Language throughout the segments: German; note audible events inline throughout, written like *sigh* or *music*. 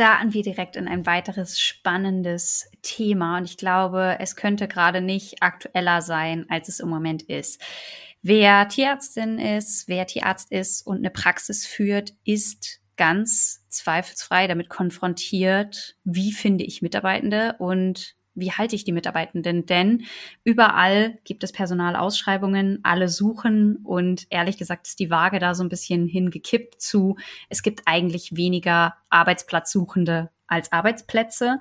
Starten wir direkt in ein weiteres spannendes Thema und ich glaube, es könnte gerade nicht aktueller sein, als es im Moment ist. Wer Tierärztin ist, wer Tierarzt ist und eine Praxis führt, ist ganz zweifelsfrei damit konfrontiert, wie finde ich Mitarbeitende und wie halte ich die Mitarbeitenden? Denn überall gibt es Personalausschreibungen, alle suchen und ehrlich gesagt ist die Waage da so ein bisschen hingekippt zu, es gibt eigentlich weniger Arbeitsplatzsuchende als Arbeitsplätze.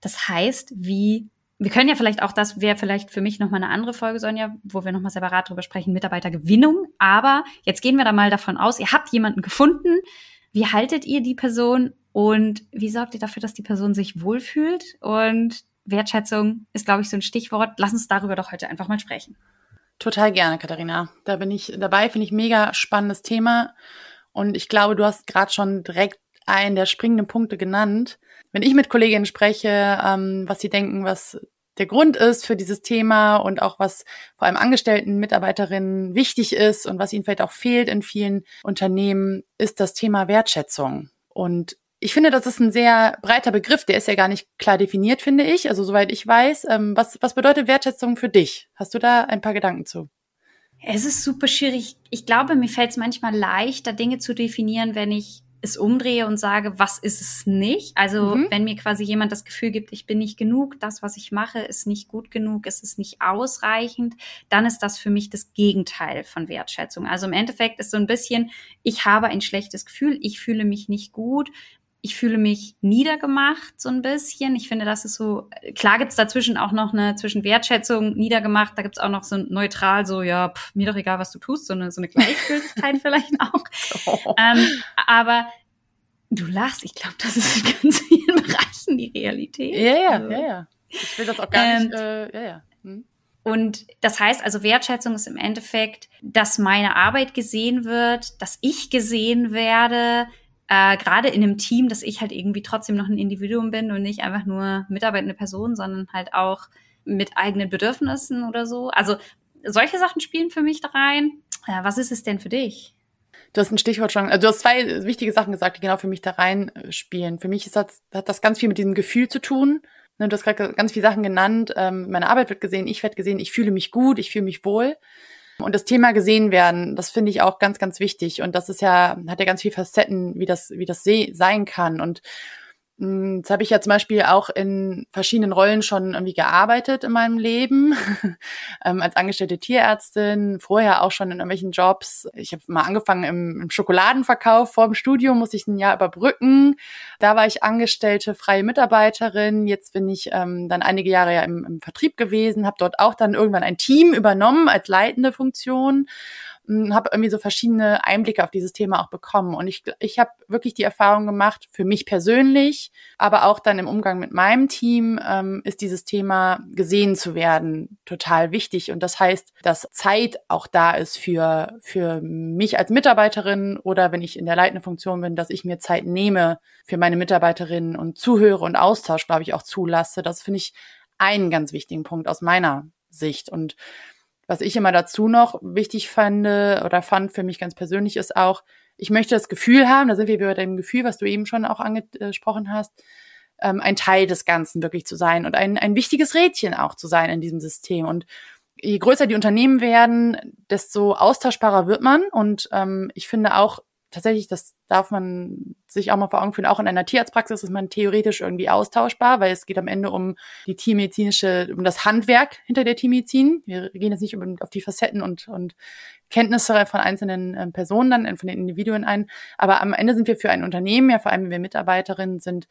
Das heißt, wie wir können ja vielleicht auch, das wäre vielleicht für mich nochmal eine andere Folge, Sonja, wo wir nochmal separat drüber sprechen, Mitarbeitergewinnung. Aber jetzt gehen wir da mal davon aus, ihr habt jemanden gefunden, wie haltet ihr die Person und wie sorgt ihr dafür, dass die Person sich wohlfühlt? Und Wertschätzung ist, glaube ich, so ein Stichwort. Lass uns darüber doch heute einfach mal sprechen. Total gerne, Katharina. Da bin ich dabei, finde ich mega spannendes Thema. Und ich glaube, du hast gerade schon direkt einen der springenden Punkte genannt. Wenn ich mit Kolleginnen spreche, ähm, was sie denken, was der Grund ist für dieses Thema und auch was vor allem Angestellten, Mitarbeiterinnen wichtig ist und was ihnen vielleicht auch fehlt in vielen Unternehmen, ist das Thema Wertschätzung. Und ich finde, das ist ein sehr breiter Begriff, der ist ja gar nicht klar definiert, finde ich. Also soweit ich weiß. Ähm, was, was bedeutet Wertschätzung für dich? Hast du da ein paar Gedanken zu? Es ist super schwierig. Ich glaube, mir fällt es manchmal leichter, Dinge zu definieren, wenn ich es umdrehe und sage, was ist es nicht? Also mhm. wenn mir quasi jemand das Gefühl gibt, ich bin nicht genug, das, was ich mache, ist nicht gut genug, es ist nicht ausreichend, dann ist das für mich das Gegenteil von Wertschätzung. Also im Endeffekt ist so ein bisschen, ich habe ein schlechtes Gefühl, ich fühle mich nicht gut, ich fühle mich niedergemacht so ein bisschen. Ich finde, das ist so, klar gibt's dazwischen auch noch eine, zwischen Wertschätzung, niedergemacht, da gibt's auch noch so neutral, so, ja, pff, mir doch egal, was du tust, so eine, so eine Gleichgültigkeit *laughs* vielleicht auch. Oh. Ähm, aber du lachst, ich glaube, das ist in ganz vielen *laughs* Bereichen die Realität. Ja, ja, also, ja, ja. Ich will das auch gar ähm, nicht, äh, ja, ja. Hm. Und das heißt also, Wertschätzung ist im Endeffekt, dass meine Arbeit gesehen wird, dass ich gesehen werde, äh, gerade in einem Team, dass ich halt irgendwie trotzdem noch ein Individuum bin und nicht einfach nur mitarbeitende Person, sondern halt auch mit eigenen Bedürfnissen oder so. Also solche Sachen spielen für mich da rein. Äh, was ist es denn für dich? Du hast ein Stichwort schon, also du hast zwei wichtige Sachen gesagt, die genau für mich da rein äh, spielen. Für mich ist das, hat das ganz viel mit diesem Gefühl zu tun. Ne, du hast gerade ganz viele Sachen genannt. Ähm, meine Arbeit wird gesehen, ich werde gesehen, ich fühle mich gut, ich fühle mich wohl. Und das Thema gesehen werden, das finde ich auch ganz, ganz wichtig. Und das ist ja, hat ja ganz viele Facetten, wie das, wie das sein kann. Und Jetzt habe ich ja zum Beispiel auch in verschiedenen Rollen schon irgendwie gearbeitet in meinem Leben, *laughs* ähm, als angestellte Tierärztin, vorher auch schon in irgendwelchen Jobs. Ich habe mal angefangen im, im, Schokoladenverkauf. Vor dem Studium musste ich ein Jahr überbrücken. Da war ich angestellte freie Mitarbeiterin. Jetzt bin ich ähm, dann einige Jahre ja im, im Vertrieb gewesen, habe dort auch dann irgendwann ein Team übernommen als leitende Funktion habe irgendwie so verschiedene Einblicke auf dieses Thema auch bekommen. Und ich, ich habe wirklich die Erfahrung gemacht, für mich persönlich, aber auch dann im Umgang mit meinem Team, ähm, ist dieses Thema gesehen zu werden total wichtig. Und das heißt, dass Zeit auch da ist für, für mich als Mitarbeiterin oder wenn ich in der leitenden Funktion bin, dass ich mir Zeit nehme für meine Mitarbeiterinnen und zuhöre und Austausch, glaube ich, auch zulasse. Das finde ich einen ganz wichtigen Punkt aus meiner Sicht. Und was ich immer dazu noch wichtig fand oder fand für mich ganz persönlich ist auch, ich möchte das Gefühl haben, da sind wir bei dem Gefühl, was du eben schon auch angesprochen hast, ähm, ein Teil des Ganzen wirklich zu sein und ein, ein wichtiges Rädchen auch zu sein in diesem System. Und je größer die Unternehmen werden, desto austauschbarer wird man. Und ähm, ich finde auch, tatsächlich, das darf man sich auch mal vor Augen führen, auch in einer Tierarztpraxis ist man theoretisch irgendwie austauschbar, weil es geht am Ende um die tiermedizinische, um das Handwerk hinter der Tiermedizin. Wir gehen jetzt nicht auf die Facetten und, und Kenntnisse von einzelnen äh, Personen dann, von den Individuen ein, aber am Ende sind wir für ein Unternehmen, ja vor allem wenn wir Mitarbeiterinnen sind,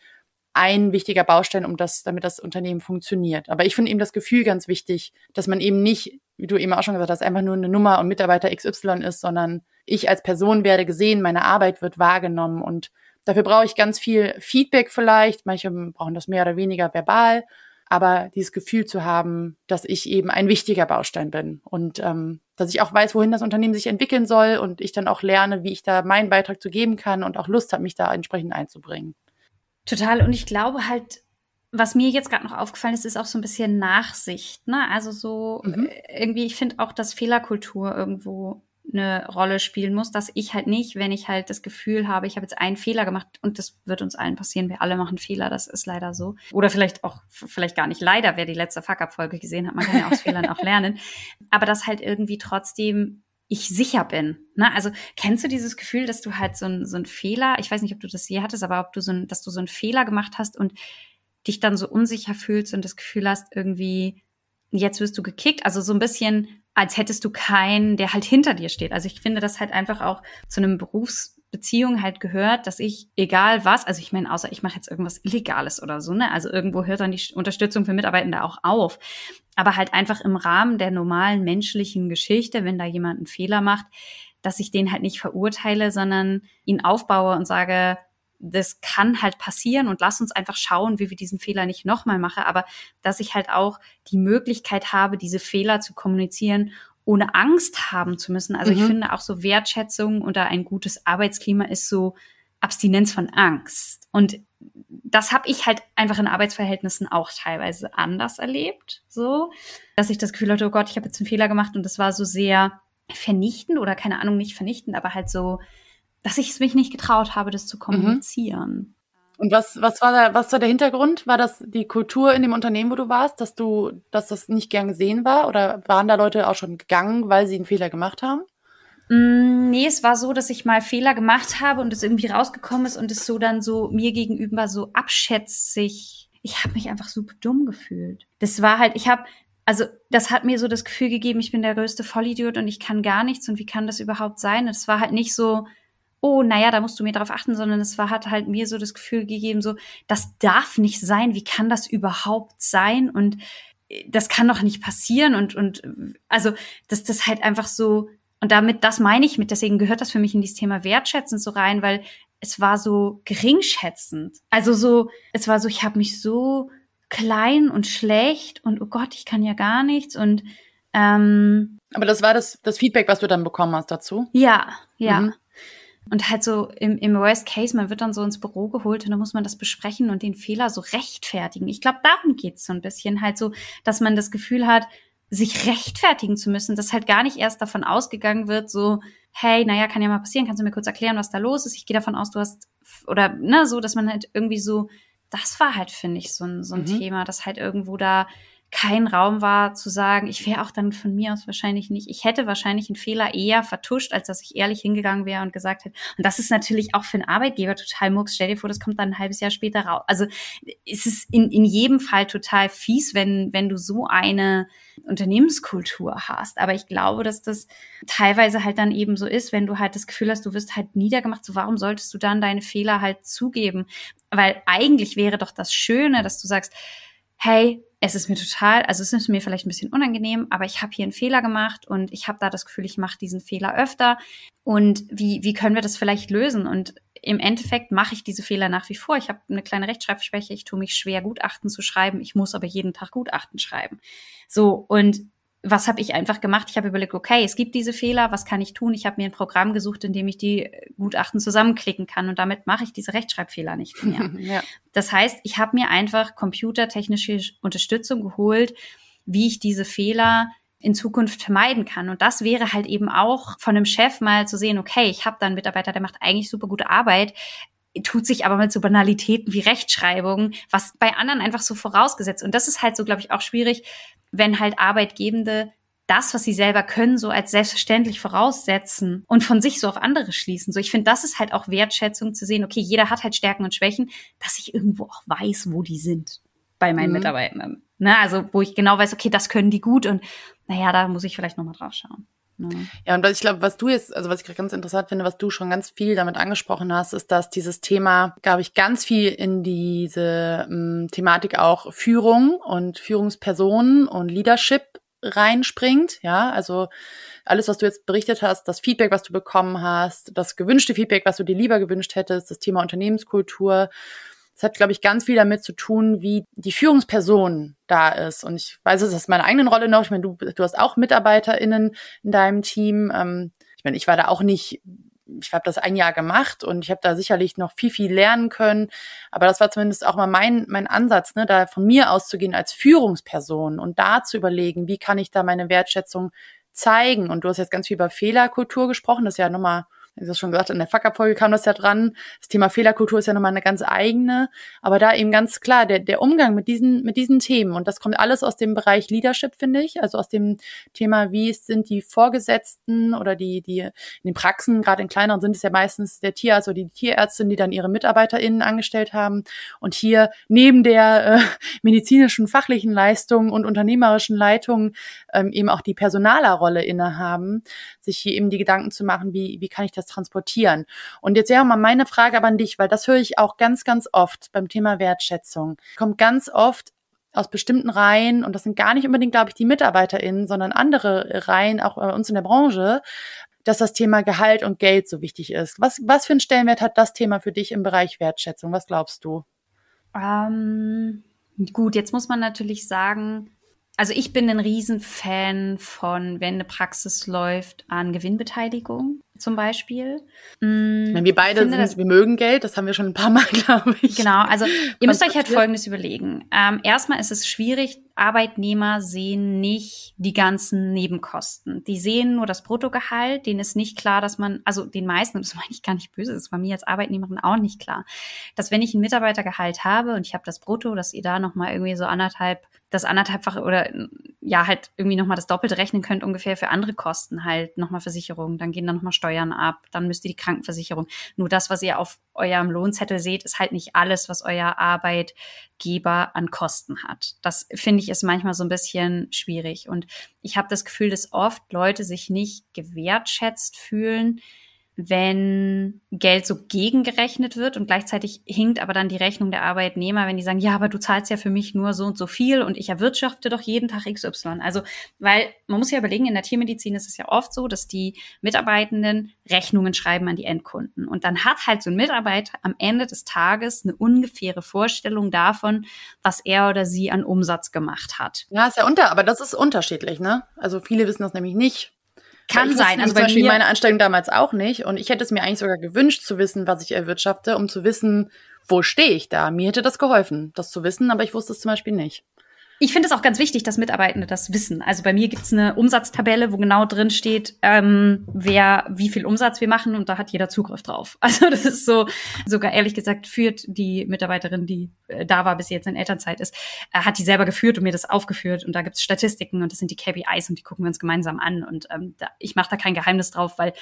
ein wichtiger Baustein, um das, damit das Unternehmen funktioniert. Aber ich finde eben das Gefühl ganz wichtig, dass man eben nicht, wie du eben auch schon gesagt hast, einfach nur eine Nummer und Mitarbeiter XY ist, sondern ich als Person werde gesehen, meine Arbeit wird wahrgenommen und dafür brauche ich ganz viel Feedback vielleicht. Manche brauchen das mehr oder weniger verbal. aber dieses Gefühl zu haben, dass ich eben ein wichtiger Baustein bin und ähm, dass ich auch weiß, wohin das Unternehmen sich entwickeln soll und ich dann auch lerne, wie ich da meinen Beitrag zu geben kann und auch Lust habe, mich da entsprechend einzubringen. Total. Und ich glaube halt, was mir jetzt gerade noch aufgefallen ist, ist auch so ein bisschen Nachsicht. Ne? Also so mhm. Äh, irgendwie, ich finde auch, dass Fehlerkultur irgendwo eine Rolle spielen muss, dass ich halt nicht, wenn ich halt das Gefühl habe, ich habe jetzt einen Fehler gemacht und das wird uns allen passieren, wir alle machen Fehler, das ist leider so. Oder vielleicht auch, vielleicht gar nicht leider, wer die letzte Fuck-Up-Folge gesehen hat, man kann ja aus Fehlern auch lernen. *laughs* Aber dass halt irgendwie trotzdem ich sicher bin. Ne? Also kennst du dieses Gefühl, dass du halt so ein, so ein Fehler, ich weiß nicht, ob du das je hattest, aber ob du so ein, dass du so einen Fehler gemacht hast und dich dann so unsicher fühlst und das Gefühl hast, irgendwie, jetzt wirst du gekickt. Also so ein bisschen, als hättest du keinen, der halt hinter dir steht. Also ich finde das halt einfach auch zu einem Berufsbeziehung halt gehört, dass ich, egal was, also ich meine, außer ich mache jetzt irgendwas Illegales oder so, ne? Also irgendwo hört dann die Unterstützung für Mitarbeitende auch auf. Aber halt einfach im Rahmen der normalen menschlichen Geschichte, wenn da jemand einen Fehler macht, dass ich den halt nicht verurteile, sondern ihn aufbaue und sage, das kann halt passieren und lass uns einfach schauen, wie wir diesen Fehler nicht nochmal machen, aber dass ich halt auch die Möglichkeit habe, diese Fehler zu kommunizieren, ohne Angst haben zu müssen. Also mhm. ich finde auch so Wertschätzung oder ein gutes Arbeitsklima ist so Abstinenz von Angst. Und das habe ich halt einfach in Arbeitsverhältnissen auch teilweise anders erlebt, so, dass ich das Gefühl hatte, oh Gott, ich habe jetzt einen Fehler gemacht und das war so sehr vernichtend oder keine Ahnung, nicht vernichtend, aber halt so dass ich es mich nicht getraut habe, das zu mhm. kommunizieren. Und was, was war da, was war der Hintergrund? War das die Kultur in dem Unternehmen, wo du warst, dass du, dass das nicht gern gesehen war? Oder waren da Leute auch schon gegangen, weil sie einen Fehler gemacht haben? Mm, nee, es war so, dass ich mal Fehler gemacht habe und es irgendwie rausgekommen ist und es so dann so mir gegenüber so abschätzig. Ich habe mich einfach super dumm gefühlt. Das war halt, ich habe also das hat mir so das Gefühl gegeben, ich bin der größte Vollidiot und ich kann gar nichts und wie kann das überhaupt sein? Es war halt nicht so, oh, naja, da musst du mir darauf achten, sondern es war, hat halt mir so das Gefühl gegeben, so, das darf nicht sein, wie kann das überhaupt sein? Und äh, das kann doch nicht passieren und, und, also, dass das halt einfach so, und damit, das meine ich mit, deswegen gehört das für mich in dieses Thema wertschätzend so rein, weil es war so geringschätzend. Also so, es war so, ich habe mich so klein und schlecht und oh Gott, ich kann ja gar nichts und ähm, aber das war das, das Feedback, was du dann bekommen hast dazu? Ja, ja. Mhm. Und halt so im, im Worst Case, man wird dann so ins Büro geholt und dann muss man das besprechen und den Fehler so rechtfertigen. Ich glaube, darum geht's so ein bisschen. Halt so, dass man das Gefühl hat, sich rechtfertigen zu müssen, dass halt gar nicht erst davon ausgegangen wird, so, hey, naja, kann ja mal passieren, kannst du mir kurz erklären, was da los ist? Ich gehe davon aus, du hast, oder ne, so, dass man halt irgendwie so, das war halt, finde ich, so ein, so ein mhm. Thema, dass halt irgendwo da kein Raum war zu sagen, ich wäre auch dann von mir aus wahrscheinlich nicht, ich hätte wahrscheinlich einen Fehler eher vertuscht, als dass ich ehrlich hingegangen wäre und gesagt hätte. Und das ist natürlich auch für einen Arbeitgeber total mucks. Stell dir vor, das kommt dann ein halbes Jahr später raus. Also es ist in, in jedem Fall total fies, wenn, wenn du so eine Unternehmenskultur hast. Aber ich glaube, dass das teilweise halt dann eben so ist, wenn du halt das Gefühl hast, du wirst halt niedergemacht, so warum solltest du dann deine Fehler halt zugeben? Weil eigentlich wäre doch das Schöne, dass du sagst, hey, es ist mir total, also es ist mir vielleicht ein bisschen unangenehm, aber ich habe hier einen Fehler gemacht und ich habe da das Gefühl, ich mache diesen Fehler öfter. Und wie, wie können wir das vielleicht lösen? Und im Endeffekt mache ich diese Fehler nach wie vor. Ich habe eine kleine Rechtschreibschwäche, ich tue mich schwer, Gutachten zu schreiben. Ich muss aber jeden Tag Gutachten schreiben. So, und was habe ich einfach gemacht? Ich habe überlegt, okay, es gibt diese Fehler, was kann ich tun? Ich habe mir ein Programm gesucht, in dem ich die Gutachten zusammenklicken kann und damit mache ich diese Rechtschreibfehler nicht *laughs* mehr. ja. Das heißt, ich habe mir einfach computertechnische Unterstützung geholt, wie ich diese Fehler in Zukunft vermeiden kann. Und das wäre halt eben auch von einem Chef mal zu sehen, okay, ich habe da einen Mitarbeiter, der macht eigentlich super gute Arbeit, tut sich aber mit so Banalitäten wie Rechtschreibung, was bei anderen einfach so vorausgesetzt. Und das ist halt so, glaube ich, auch schwierig, wenn halt Arbeitgebende das, was sie selber können, so als selbstverständlich voraussetzen und von sich so auf andere schließen. So, ich finde, das ist halt auch Wertschätzung zu sehen. Okay, jeder hat halt Stärken und Schwächen, dass ich irgendwo auch weiß, wo die sind bei meinen mhm. Mitarbeitenden. Ne, also, wo ich genau weiß, okay, das können die gut und naja, da muss ich vielleicht nochmal drauf schauen. Ne? Ja, und ich glaube, was du jetzt, also was ich ganz interessant finde, was du schon ganz viel damit angesprochen hast, ist, dass dieses Thema, glaube ich, ganz viel in diese ähm, Thematik auch Führung und Führungspersonen und Leadership reinspringt. Ja, also alles, was du jetzt berichtet hast, das Feedback, was du bekommen hast, das gewünschte Feedback, was du dir lieber gewünscht hättest, das Thema Unternehmenskultur, Das hat, glaube ich, ganz viel damit zu tun, wie die Führungsperson da ist. Und ich weiß es aus meiner eigenen Rolle noch. Ich meine, du, du hast auch MitarbeiterInnen in deinem Team. Ähm, ich meine, ich war da auch nicht ich habe das ein Jahr gemacht und ich habe da sicherlich noch viel, viel lernen können. Aber das war zumindest auch mal mein, mein Ansatz, ne, da von mir auszugehen als Führungsperson und da zu überlegen, wie kann ich da meine Wertschätzung zeigen. Und du hast jetzt ganz viel über Fehlerkultur gesprochen, das ist ja nochmal wie du schon gesagt, in der Fuck-Up-Folge kam das ja dran. Das Thema Fehlerkultur ist ja nochmal eine ganz eigene. Aber da eben ganz klar, der, der Umgang mit diesen, mit diesen Themen, und das kommt alles aus dem Bereich Leadership, finde ich, also aus dem Thema, wie sind die Vorgesetzten oder die, die in den Praxen, gerade in kleineren sind es ja meistens der Tierarzt oder die Tierärztin, die dann ihre MitarbeiterInnen angestellt haben. Und hier neben der äh, medizinischen, fachlichen Leistung und unternehmerischen Leitung ähm, eben auch die Personalerrolle innehaben, sich hier eben die Gedanken zu machen, wie, wie kann ich das transportieren. Und jetzt wäre mal meine Frage aber an dich, weil das höre ich auch ganz, ganz oft beim Thema Wertschätzung. Kommt ganz oft aus bestimmten Reihen, und das sind gar nicht unbedingt, glaube ich, die MitarbeiterInnen, sondern andere Reihen, auch bei uns in der Branche, dass das Thema Gehalt und Geld so wichtig ist. Was, was für einen Stellenwert hat das Thema für dich im Bereich Wertschätzung? Was glaubst du? Ähm, gut, jetzt muss man natürlich sagen, also ich bin ein Riesenfan von, wenn eine Praxis läuft, an Gewinnbeteiligung zum Beispiel. Mm, meine, wir beide finde, sind, wir mögen Geld, das haben wir schon ein paar Mal, *laughs* glaube ich. Genau, also ihr müsst euch halt Folgendes überlegen. Ähm, erstmal ist es schwierig, Arbeitnehmer sehen nicht die ganzen Nebenkosten. Die sehen nur das Bruttogehalt, denen ist nicht klar, dass man, also den meisten, das meine ich gar nicht böse, das war mir als Arbeitnehmerin auch nicht klar, dass wenn ich ein Mitarbeitergehalt habe und ich habe das Brutto, dass ihr da nochmal irgendwie so anderthalb, das anderthalbfache oder ja halt irgendwie nochmal das Doppelte rechnen könnt ungefähr für andere Kosten, halt nochmal Versicherungen, dann gehen dann nochmal Steuern ab, dann müsst ihr die Krankenversicherung. Nur das, was ihr auf eurem Lohnzettel seht, ist halt nicht alles, was euer Arbeitgeber an Kosten hat. Das finde ich ist manchmal so ein bisschen schwierig. Und ich habe das Gefühl, dass oft Leute sich nicht gewertschätzt fühlen, wenn Geld so gegengerechnet wird und gleichzeitig hinkt aber dann die Rechnung der Arbeitnehmer, wenn die sagen, ja, aber du zahlst ja für mich nur so und so viel und ich erwirtschafte doch jeden Tag XY. Also, weil man muss ja überlegen, in der Tiermedizin ist es ja oft so, dass die Mitarbeitenden Rechnungen schreiben an die Endkunden. Und dann hat halt so ein Mitarbeiter am Ende des Tages eine ungefähre Vorstellung davon, was er oder sie an Umsatz gemacht hat. Ja, ist ja unter, aber das ist unterschiedlich, ne? Also viele wissen das nämlich nicht. Kann sein. Also zum Beispiel meine Anstellung damals auch nicht. Und ich hätte es mir eigentlich sogar gewünscht zu wissen, was ich erwirtschafte, um zu wissen, wo stehe ich da. Mir hätte das geholfen, das zu wissen, aber ich wusste es zum Beispiel nicht. Ich finde es auch ganz wichtig, dass Mitarbeitende das wissen. Also bei mir gibt's eine Umsatztabelle, wo genau drin steht, ähm, wer wie viel Umsatz wir machen und da hat jeder Zugriff drauf. *laughs* Also das ist so, sogar ehrlich gesagt führt die Mitarbeiterin, die äh, da war, bis sie jetzt in Elternzeit ist, äh, hat die selber geführt und mir das aufgeführt und da gibt's Statistiken und das sind die KPIs und die gucken wir uns gemeinsam an und ähm, da, ich mache da kein Geheimnis drauf, weil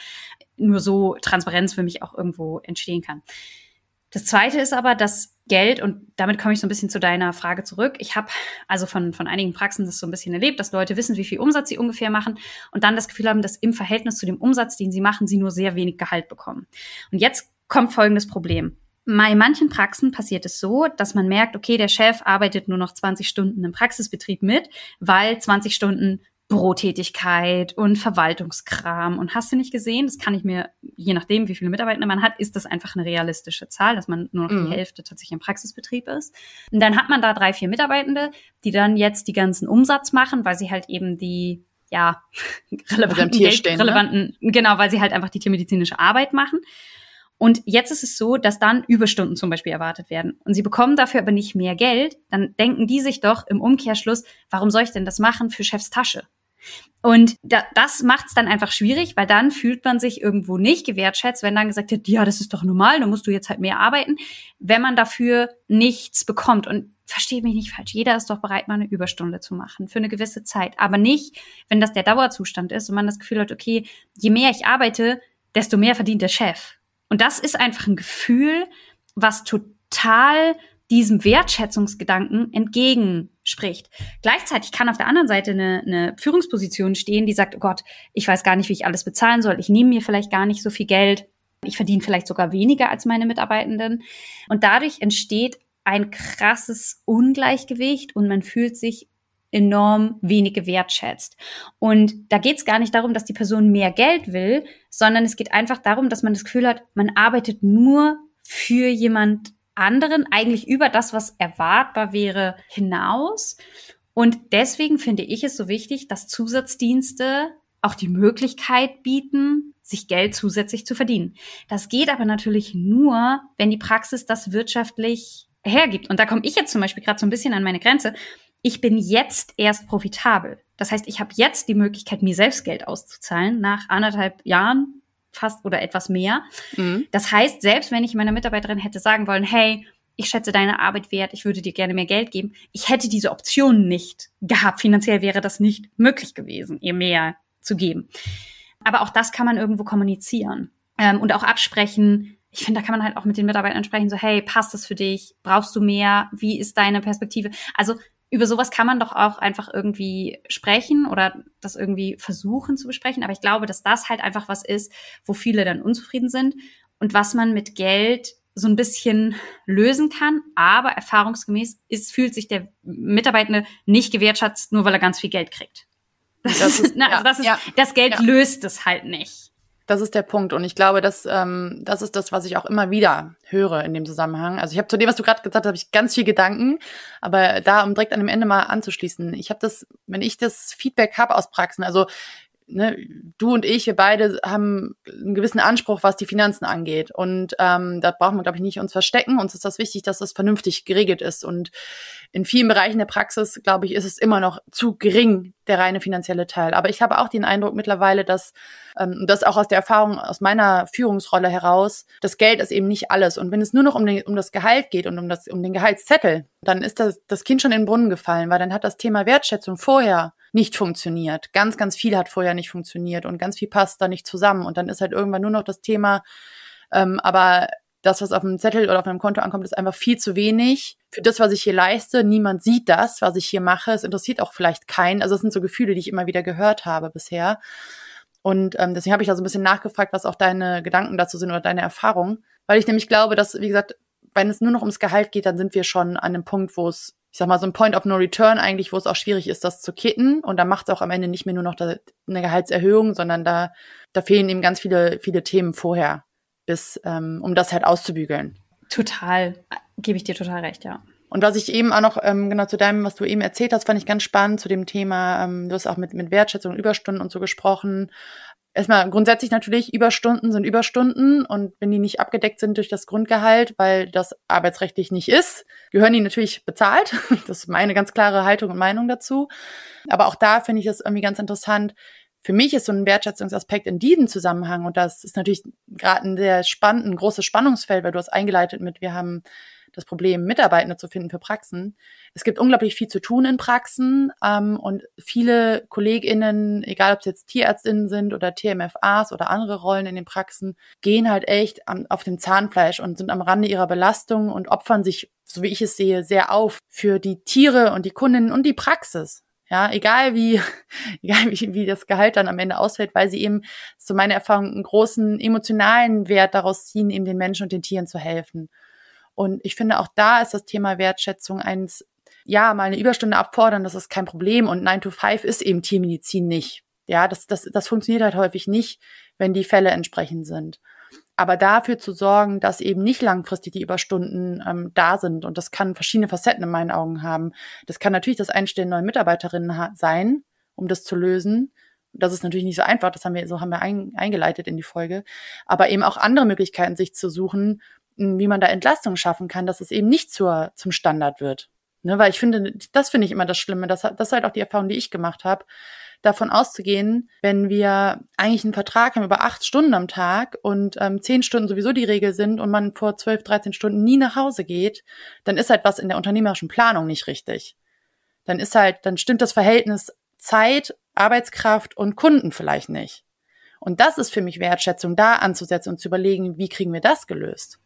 nur so Transparenz für mich auch irgendwo entstehen kann. Das Zweite ist aber, dass Geld, und damit komme ich so ein bisschen zu deiner Frage zurück. Ich habe also von, von einigen Praxen das so ein bisschen erlebt, dass Leute wissen, wie viel Umsatz sie ungefähr machen und dann das Gefühl haben, dass im Verhältnis zu dem Umsatz, den sie machen, sie nur sehr wenig Gehalt bekommen. Und jetzt kommt folgendes Problem. Bei manchen Praxen passiert es so, dass man merkt, okay, der Chef arbeitet nur noch 20 Stunden im Praxisbetrieb mit, weil 20 Stunden Bürotätigkeit und Verwaltungskram und hast du nicht gesehen? Das kann ich mir, je nachdem, wie viele Mitarbeiter man hat, ist das einfach eine realistische Zahl, dass man nur noch mhm. die Hälfte tatsächlich im Praxisbetrieb ist. Und dann hat man da drei, vier Mitarbeitende, die dann jetzt die ganzen Umsatz machen, weil sie halt eben die ja, *laughs* relevanten, Geld, stehen, ne? relevanten, ne? genau, weil sie halt einfach die tiermedizinische Arbeit machen. Und jetzt ist es so, dass dann Überstunden zum Beispiel erwartet werden. Und sie bekommen dafür aber nicht mehr Geld. Dann denken die sich doch im Umkehrschluss, warum soll ich denn das machen für Chefs Tasche? Und da, das macht es dann einfach schwierig, weil dann fühlt man sich irgendwo nicht gewertschätzt, wenn dann gesagt wird, ja, das ist doch normal, dann musst du jetzt halt mehr arbeiten, wenn man dafür nichts bekommt. Und verstehe mich nicht falsch, jeder ist doch bereit, mal eine Überstunde zu machen für eine gewisse Zeit. Aber nicht, wenn das der Dauerzustand ist und man das Gefühl hat, okay, je mehr ich arbeite, desto mehr verdient der Chef. Und das ist einfach ein Gefühl, was total diesem Wertschätzungsgedanken entgegenspricht. Gleichzeitig kann auf der anderen Seite eine, eine Führungsposition stehen, die sagt, oh Gott, ich weiß gar nicht, wie ich alles bezahlen soll, ich nehme mir vielleicht gar nicht so viel Geld, ich verdiene vielleicht sogar weniger als meine Mitarbeitenden. Und dadurch entsteht ein krasses Ungleichgewicht und man fühlt sich enorm wenig gewertschätzt. Und da geht es gar nicht darum, dass die Person mehr Geld will, sondern es geht einfach darum, dass man das Gefühl hat, man arbeitet nur für jemand anderen eigentlich über das, was erwartbar wäre, hinaus. Und deswegen finde ich es so wichtig, dass Zusatzdienste auch die Möglichkeit bieten, sich Geld zusätzlich zu verdienen. Das geht aber natürlich nur, wenn die Praxis das wirtschaftlich hergibt. Und da komme ich jetzt zum Beispiel gerade so ein bisschen an meine Grenze. Ich bin jetzt erst profitabel. Das heißt, ich habe jetzt die Möglichkeit, mir selbst Geld auszuzahlen nach anderthalb Jahren fast oder etwas mehr. Mhm. Das heißt, selbst wenn ich meiner Mitarbeiterin hätte sagen wollen, hey, ich schätze deine Arbeit wert, ich würde dir gerne mehr Geld geben, ich hätte diese Option nicht gehabt. Finanziell wäre das nicht möglich gewesen, ihr mehr zu geben. Aber auch das kann man irgendwo kommunizieren ähm, und auch absprechen. Ich finde, da kann man halt auch mit den Mitarbeitern sprechen, so, hey, passt das für dich? Brauchst du mehr? Wie ist deine Perspektive? Also über sowas kann man doch auch einfach irgendwie sprechen oder das irgendwie versuchen zu besprechen. Aber ich glaube, dass das halt einfach was ist, wo viele dann unzufrieden sind und was man mit Geld so ein bisschen lösen kann. Aber erfahrungsgemäß ist, fühlt sich der Mitarbeitende nicht gewertschätzt, nur weil er ganz viel Geld kriegt. Das, das ist, na, also das, ist, ja, das Geld ja. löst es halt nicht. Das ist der Punkt. Und ich glaube, dass, ähm, das ist das, was ich auch immer wieder höre in dem Zusammenhang. Also ich habe zu dem, was du gerade gesagt hast, habe ich ganz viel Gedanken. Aber da, um direkt an dem Ende mal anzuschließen, ich habe das, wenn ich das Feedback habe aus Praxen, also ne, du und ich, wir beide haben einen gewissen Anspruch, was die Finanzen angeht. Und ähm, da brauchen wir, glaube ich, nicht uns verstecken. Uns ist das wichtig, dass das vernünftig geregelt ist. Und in vielen Bereichen der Praxis, glaube ich, ist es immer noch zu gering, der reine finanzielle Teil. Aber ich habe auch den Eindruck mittlerweile, dass, ähm, das auch aus der Erfahrung, aus meiner Führungsrolle heraus, das Geld ist eben nicht alles. Und wenn es nur noch um, den, um das Gehalt geht und um, das, um den Gehaltszettel, dann ist das, das Kind schon in den Brunnen gefallen, weil dann hat das Thema Wertschätzung vorher nicht funktioniert. Ganz, ganz viel hat vorher nicht funktioniert und ganz viel passt da nicht zusammen. Und dann ist halt irgendwann nur noch das Thema, ähm, aber das, was auf dem Zettel oder auf meinem Konto ankommt, ist einfach viel zu wenig für das, was ich hier leiste. Niemand sieht das, was ich hier mache. Es interessiert auch vielleicht keinen. Also es sind so Gefühle, die ich immer wieder gehört habe bisher. Und ähm, deswegen habe ich da so ein bisschen nachgefragt, was auch deine Gedanken dazu sind oder deine Erfahrungen. Weil ich nämlich glaube, dass, wie gesagt, wenn es nur noch ums Gehalt geht, dann sind wir schon an einem Punkt, wo es ich sag mal, so ein Point of No Return eigentlich, wo es auch schwierig ist, das zu kitten. Und da macht es auch am Ende nicht mehr nur noch da, eine Gehaltserhöhung, sondern da, da fehlen eben ganz viele, viele Themen vorher, bis, ähm, um das halt auszubügeln. Total, gebe ich dir total recht, ja. Und was ich eben auch noch, ähm, genau zu deinem, was du eben erzählt hast, fand ich ganz spannend zu dem Thema, ähm, du hast auch mit, mit Wertschätzung und Überstunden und so gesprochen erstmal grundsätzlich natürlich Überstunden sind Überstunden und wenn die nicht abgedeckt sind durch das Grundgehalt, weil das arbeitsrechtlich nicht ist, gehören die natürlich bezahlt. *laughs* Das ist meine ganz klare Haltung und Meinung dazu. Aber auch da finde ich es irgendwie ganz interessant. Für mich ist so ein Wertschätzungsaspekt in diesem Zusammenhang und das ist natürlich gerade ein sehr spannend, ein großes Spannungsfeld, weil du hast eingeleitet mit, wir haben das Problem, Mitarbeitende zu finden für Praxen. Es gibt unglaublich viel zu tun in Praxen ähm, und viele KollegInnen, egal ob es jetzt TierärztInnen sind oder TMFAs oder andere Rollen in den Praxen, gehen halt echt am, auf dem Zahnfleisch und sind am Rande ihrer Belastung und opfern sich, so wie ich es sehe, sehr auf für die Tiere und die Kundinnen und die Praxis. Ja, egal wie, *laughs* egal wie, wie das Gehalt dann am Ende ausfällt, weil sie eben, so meine Erfahrung, einen großen emotionalen Wert daraus ziehen, eben den Menschen und den Tieren zu helfen. Und ich finde, auch da ist das Thema Wertschätzung eins, ja, mal eine Überstunde abfordern, das ist kein Problem. Und 9 to 5 ist eben Tiermedizin nicht. Ja, das, das, das funktioniert halt häufig nicht, wenn die Fälle entsprechend sind. Aber dafür zu sorgen, dass eben nicht langfristig die Überstunden ähm, da sind. Und das kann verschiedene Facetten in meinen Augen haben. Das kann natürlich das Einstellen neuer Mitarbeiterinnen sein, um das zu lösen. Das ist natürlich nicht so einfach, das haben wir, so haben wir ein, eingeleitet in die Folge. Aber eben auch andere Möglichkeiten sich zu suchen, wie man da Entlastung schaffen kann, dass es eben nicht zur, zum Standard wird. Ne, weil ich finde, das finde ich immer das Schlimme. Das, das ist halt auch die Erfahrung, die ich gemacht habe, davon auszugehen, wenn wir eigentlich einen Vertrag haben über acht Stunden am Tag und ähm, zehn Stunden sowieso die Regel sind und man vor zwölf, dreizehn Stunden nie nach Hause geht, dann ist halt was in der unternehmerischen Planung nicht richtig. Dann ist halt, dann stimmt das Verhältnis Zeit, Arbeitskraft und Kunden vielleicht nicht. Und das ist für mich Wertschätzung, da anzusetzen und zu überlegen, wie kriegen wir das gelöst.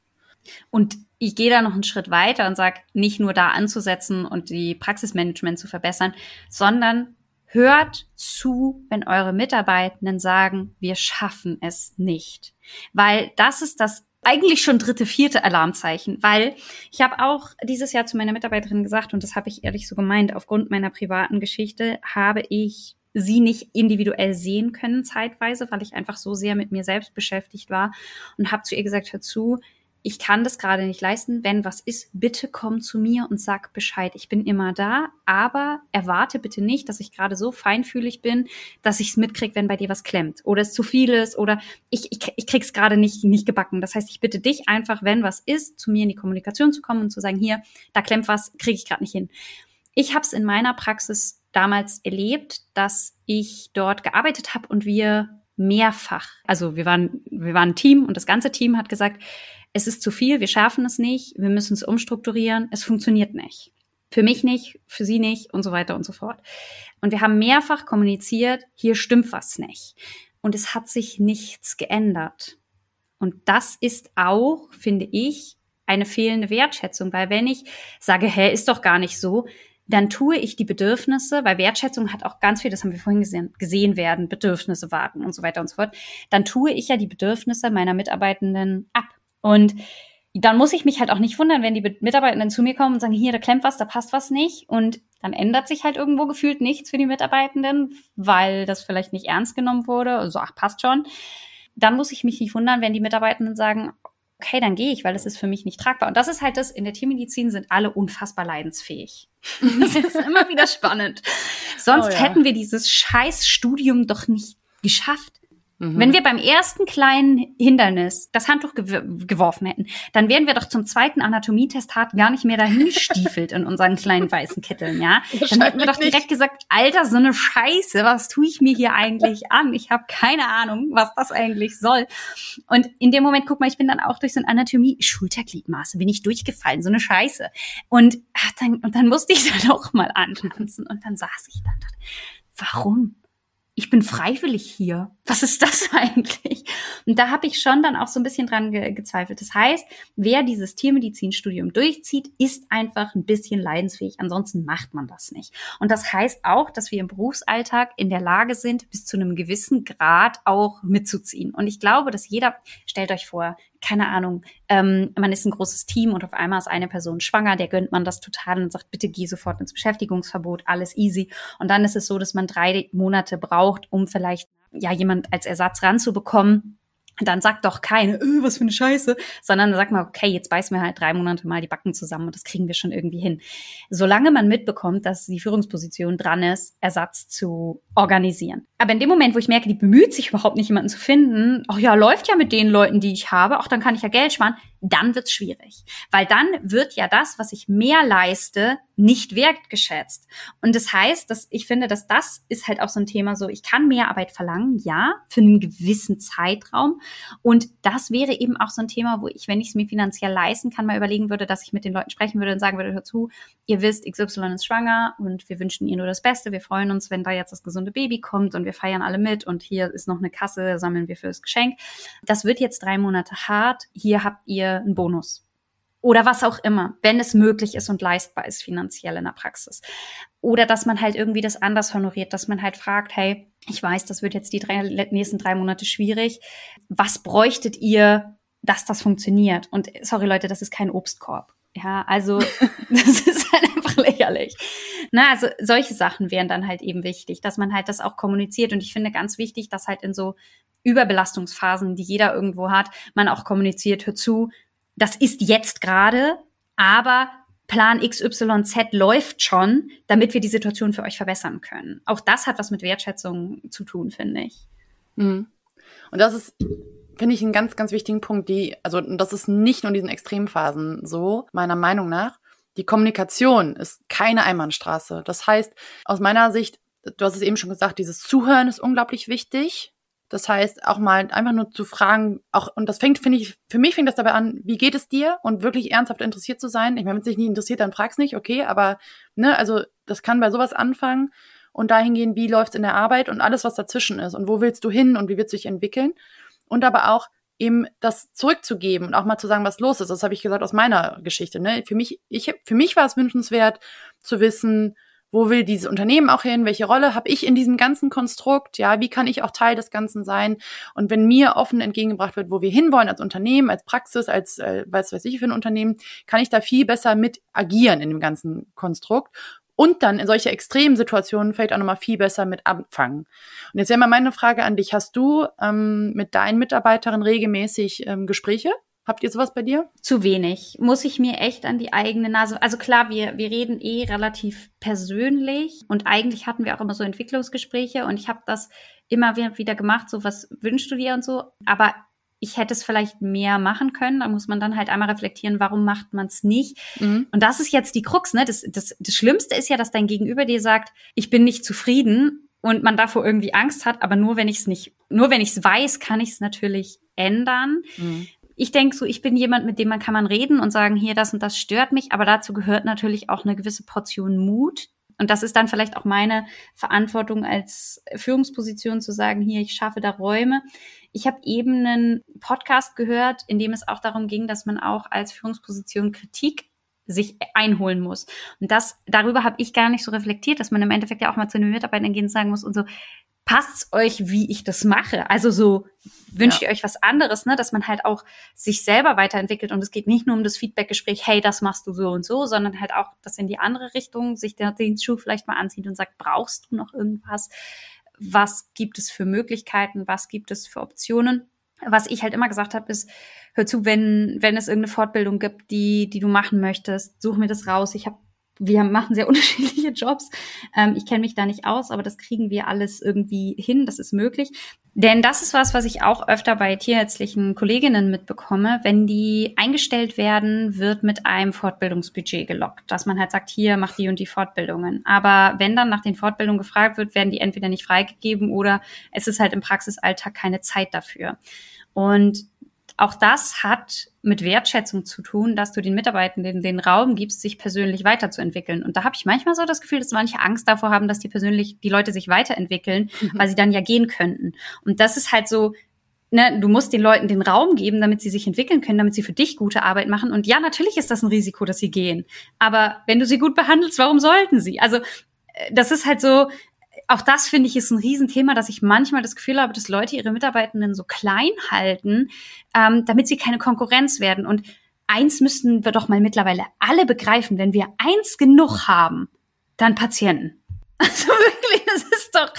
Und ich gehe da noch einen Schritt weiter und sage, nicht nur da anzusetzen und die Praxismanagement zu verbessern, sondern hört zu, wenn eure Mitarbeitenden sagen, wir schaffen es nicht. Weil das ist das eigentlich schon dritte, vierte Alarmzeichen, weil ich habe auch dieses Jahr zu meiner Mitarbeiterin gesagt, und das habe ich ehrlich so gemeint, aufgrund meiner privaten Geschichte habe ich sie nicht individuell sehen können zeitweise, weil ich einfach so sehr mit mir selbst beschäftigt war und habe zu ihr gesagt, hör zu, ich kann das gerade nicht leisten. Wenn was ist, bitte komm zu mir und sag Bescheid. Ich bin immer da, aber erwarte bitte nicht, dass ich gerade so feinfühlig bin, dass ich es mitkriege, wenn bei dir was klemmt oder es zu viel ist oder ich, ich, ich krieg's gerade nicht, nicht gebacken. Das heißt, ich bitte dich einfach, wenn was ist, zu mir in die Kommunikation zu kommen und zu sagen, hier, da klemmt was, kriege ich gerade nicht hin. Ich habe es in meiner Praxis damals erlebt, dass ich dort gearbeitet habe und wir mehrfach, also wir waren, wir waren ein Team und das ganze Team hat gesagt, es ist zu viel, wir schaffen es nicht, wir müssen es umstrukturieren, es funktioniert nicht. Für mich nicht, für sie nicht und so weiter und so fort. Und wir haben mehrfach kommuniziert, hier stimmt was nicht. Und es hat sich nichts geändert. Und das ist auch, finde ich, eine fehlende Wertschätzung, weil wenn ich sage, hä, ist doch gar nicht so, dann tue ich die Bedürfnisse, weil Wertschätzung hat auch ganz viel, das haben wir vorhin gesehen, gesehen werden, Bedürfnisse warten und so weiter und so fort, dann tue ich ja die Bedürfnisse meiner Mitarbeitenden ab. Und dann muss ich mich halt auch nicht wundern, wenn die Mitarbeitenden zu mir kommen und sagen, hier, da klemmt was, da passt was nicht. Und dann ändert sich halt irgendwo gefühlt nichts für die Mitarbeitenden, weil das vielleicht nicht ernst genommen wurde. Also, ach, passt schon. Dann muss ich mich nicht wundern, wenn die Mitarbeitenden sagen, okay, dann gehe ich, weil das ist für mich nicht tragbar. Und das ist halt das, in der Tiermedizin sind alle unfassbar leidensfähig. *laughs* Das ist immer wieder spannend. Sonst oh ja. hätten wir dieses Scheißstudium doch nicht geschafft. Mhm. Wenn wir beim ersten kleinen Hindernis das Handtuch gew geworfen hätten, dann wären wir doch zum zweiten Anatomietestat gar nicht mehr dahin gestiefelt in unseren kleinen weißen Kitteln, ja? *laughs* Dann hätten wir doch direkt nicht. gesagt, Alter, so eine Scheiße, was tue ich mir hier eigentlich an? Ich habe keine Ahnung, was das eigentlich soll. Und in dem Moment, guck mal, ich bin dann auch durch so ein Anatomie-Schultergliedmaße, bin ich durchgefallen, so eine Scheiße. Und, ach, dann, und dann musste ich *laughs* dann auch mal antanzen. Und dann saß ich dann, warum? Ich bin freiwillig hier. Was ist das *laughs* eigentlich? Und da habe ich schon dann auch so ein bisschen dran ge gezweifelt. Das heißt, wer dieses Tiermedizinstudium durchzieht, ist einfach ein bisschen leidensfähig. Ansonsten macht man das nicht. Und das heißt auch, dass wir im Berufsalltag in der Lage sind, bis zu einem gewissen Grad auch mitzuziehen. Und ich glaube, dass jeder, stellt euch vor, keine Ahnung, ähm, man ist ein großes Team und auf einmal ist eine Person schwanger, der gönnt man das total und sagt, bitte geh sofort ins Beschäftigungsverbot, alles easy. Und dann ist es so, dass man drei Monate braucht, um vielleicht ja jemand als Ersatz ranzubekommen dann sagt doch keine, öh, was für eine Scheiße, sondern sagt mal, okay, jetzt beißen wir halt drei Monate mal die Backen zusammen und das kriegen wir schon irgendwie hin. Solange man mitbekommt, dass die Führungsposition dran ist, Ersatz zu organisieren. Aber in dem Moment, wo ich merke, die bemüht sich überhaupt nicht, jemanden zu finden, ach ja, läuft ja mit den Leuten, die ich habe, auch dann kann ich ja Geld sparen, dann wird's schwierig. Weil dann wird ja das, was ich mehr leiste, nicht wertgeschätzt. Und das heißt, dass ich finde, dass das ist halt auch so ein Thema so, ich kann mehr Arbeit verlangen, ja, für einen gewissen Zeitraum. Und das wäre eben auch so ein Thema, wo ich, wenn ich es mir finanziell leisten kann, mal überlegen würde, dass ich mit den Leuten sprechen würde und sagen würde, hör zu, ihr wisst, XY ist schwanger und wir wünschen ihr nur das Beste. Wir freuen uns, wenn da jetzt das gesunde Baby kommt und wir feiern alle mit und hier ist noch eine Kasse, sammeln wir fürs Geschenk. Das wird jetzt drei Monate hart. Hier habt ihr einen Bonus oder was auch immer, wenn es möglich ist und leistbar ist finanziell in der Praxis. Oder dass man halt irgendwie das anders honoriert, dass man halt fragt, hey, ich weiß, das wird jetzt die drei, nächsten drei Monate schwierig. Was bräuchtet ihr, dass das funktioniert? Und sorry Leute, das ist kein Obstkorb. Ja, also *laughs* das ist halt einfach lächerlich. Na, also solche Sachen wären dann halt eben wichtig, dass man halt das auch kommuniziert. Und ich finde ganz wichtig, dass halt in so Überbelastungsphasen, die jeder irgendwo hat, man auch kommuniziert, hör zu, das ist jetzt gerade, aber Plan XYZ läuft schon, damit wir die Situation für euch verbessern können. Auch das hat was mit Wertschätzung zu tun, finde ich. Mhm. Und das ist, finde ich, einen ganz, ganz wichtigen Punkt, die, also das ist nicht nur in diesen Extremphasen so, meiner Meinung nach. Die Kommunikation ist keine Einbahnstraße. Das heißt, aus meiner Sicht, du hast es eben schon gesagt, dieses Zuhören ist unglaublich wichtig. Das heißt, auch mal einfach nur zu fragen, auch, und das fängt, finde ich, für mich fängt das dabei an, wie geht es dir? Und wirklich ernsthaft interessiert zu sein. Ich meine, wenn es dich nicht interessiert, dann frag's nicht, okay, aber, ne, also, das kann bei sowas anfangen und dahin gehen, wie läuft's in der Arbeit und alles, was dazwischen ist und wo willst du hin und wie wird sich entwickeln? Und aber auch eben das zurückzugeben und auch mal zu sagen, was los ist. Das habe ich gesagt aus meiner Geschichte, ne? Für mich, ich, für mich war es wünschenswert zu wissen, wo will dieses Unternehmen auch hin, welche Rolle habe ich in diesem ganzen Konstrukt, ja, wie kann ich auch Teil des Ganzen sein und wenn mir offen entgegengebracht wird, wo wir hinwollen als Unternehmen, als Praxis, als äh, was weiß ich für ein Unternehmen, kann ich da viel besser mit agieren in dem ganzen Konstrukt und dann in solche extremen Situationen vielleicht auch nochmal viel besser mit anfangen. Und jetzt wäre mal meine Frage an dich, hast du ähm, mit deinen Mitarbeiterinnen regelmäßig ähm, Gespräche? Habt ihr sowas bei dir? Zu wenig. Muss ich mir echt an die eigene Nase. Also klar, wir, wir reden eh relativ persönlich und eigentlich hatten wir auch immer so Entwicklungsgespräche und ich habe das immer wieder gemacht, so was wünschst du dir und so. Aber ich hätte es vielleicht mehr machen können. Da muss man dann halt einmal reflektieren, warum macht man es nicht. Mhm. Und das ist jetzt die Krux, ne? Das, das, das Schlimmste ist ja, dass dein Gegenüber dir sagt, ich bin nicht zufrieden und man davor irgendwie Angst hat, aber nur wenn ich es nicht, nur wenn ich es weiß, kann ich es natürlich ändern. Mhm. Ich denke so, ich bin jemand, mit dem man kann man reden und sagen, hier, das und das stört mich, aber dazu gehört natürlich auch eine gewisse Portion Mut. Und das ist dann vielleicht auch meine Verantwortung als Führungsposition zu sagen, hier, ich schaffe da Räume. Ich habe eben einen Podcast gehört, in dem es auch darum ging, dass man auch als Führungsposition Kritik sich einholen muss. Und das, darüber habe ich gar nicht so reflektiert, dass man im Endeffekt ja auch mal zu den Mitarbeitern gehen und sagen muss und so, passt euch, wie ich das mache? Also so wünscht ja. ihr euch was anderes, ne? dass man halt auch sich selber weiterentwickelt und es geht nicht nur um das Feedbackgespräch, hey, das machst du so und so, sondern halt auch, dass in die andere Richtung sich der, den Schuh vielleicht mal anzieht und sagt, brauchst du noch irgendwas? Was gibt es für Möglichkeiten? Was gibt es für Optionen? Was ich halt immer gesagt habe, ist, hör zu, wenn, wenn es irgendeine Fortbildung gibt, die, die du machen möchtest, such mir das raus. Ich habe wir machen sehr *laughs* unterschiedliche Jobs. Ähm, ich kenne mich da nicht aus, aber das kriegen wir alles irgendwie hin. Das ist möglich. Denn das ist was, was ich auch öfter bei tierärztlichen Kolleginnen mitbekomme. Wenn die eingestellt werden, wird mit einem Fortbildungsbudget gelockt, dass man halt sagt, hier mach die und die Fortbildungen. Aber wenn dann nach den Fortbildungen gefragt wird, werden die entweder nicht freigegeben oder es ist halt im Praxisalltag keine Zeit dafür. Und auch das hat mit Wertschätzung zu tun, dass du den Mitarbeitenden den Raum gibst, sich persönlich weiterzuentwickeln. Und da habe ich manchmal so das Gefühl, dass manche Angst davor haben, dass die persönlich die Leute sich weiterentwickeln, mhm. weil sie dann ja gehen könnten. Und das ist halt so, ne, du musst den Leuten den Raum geben, damit sie sich entwickeln können, damit sie für dich gute Arbeit machen. Und ja, natürlich ist das ein Risiko, dass sie gehen. Aber wenn du sie gut behandelst, warum sollten sie? Also äh, das ist halt so, auch das finde ich ist ein Riesenthema, dass ich manchmal das Gefühl habe, dass Leute ihre Mitarbeitenden so klein halten, ähm, damit sie keine Konkurrenz werden. Und eins müssten wir doch mal mittlerweile alle begreifen, wenn wir eins genug haben, dann Patienten. *laughs* Also wirklich, das ist doch,